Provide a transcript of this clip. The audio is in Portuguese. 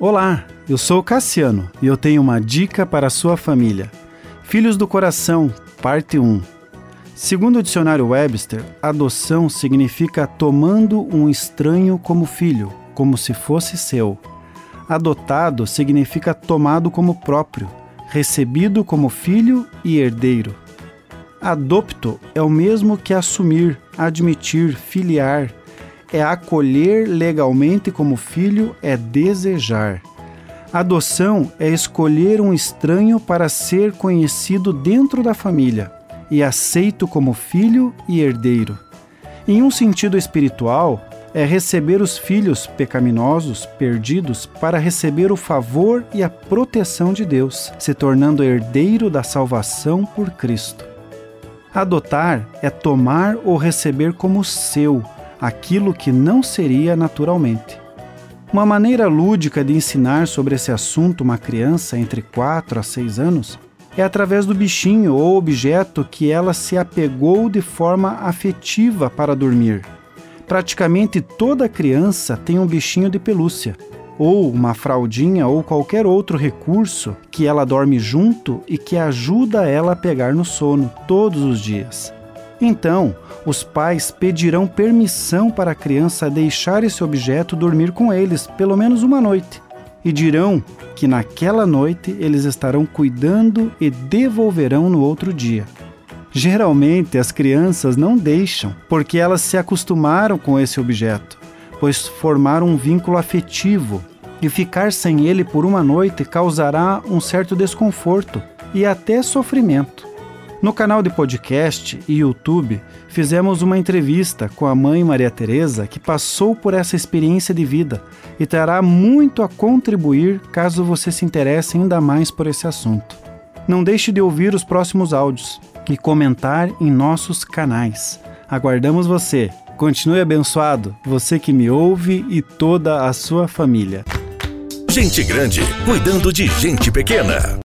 Olá, eu sou Cassiano e eu tenho uma dica para a sua família. Filhos do Coração, parte 1. Segundo o dicionário Webster, adoção significa tomando um estranho como filho, como se fosse seu. Adotado significa tomado como próprio, recebido como filho e herdeiro. Adopto é o mesmo que assumir, admitir, filiar. É acolher legalmente como filho, é desejar. Adoção é escolher um estranho para ser conhecido dentro da família e aceito como filho e herdeiro. Em um sentido espiritual, é receber os filhos pecaminosos, perdidos, para receber o favor e a proteção de Deus, se tornando herdeiro da salvação por Cristo. Adotar é tomar ou receber como seu aquilo que não seria naturalmente. Uma maneira lúdica de ensinar sobre esse assunto uma criança entre 4 a 6 anos é através do bichinho ou objeto que ela se apegou de forma afetiva para dormir praticamente toda criança tem um bichinho de pelúcia, ou uma fraldinha ou qualquer outro recurso que ela dorme junto e que ajuda ela a pegar no sono todos os dias. Então, os pais pedirão permissão para a criança deixar esse objeto dormir com eles pelo menos uma noite e dirão que naquela noite eles estarão cuidando e devolverão no outro dia. Geralmente as crianças não deixam, porque elas se acostumaram com esse objeto, pois formaram um vínculo afetivo e ficar sem ele por uma noite causará um certo desconforto e até sofrimento. No canal de podcast e YouTube, fizemos uma entrevista com a mãe Maria Teresa que passou por essa experiência de vida e terá muito a contribuir caso você se interesse ainda mais por esse assunto. Não deixe de ouvir os próximos áudios e comentar em nossos canais. Aguardamos você. Continue abençoado, você que me ouve e toda a sua família. Gente grande cuidando de gente pequena.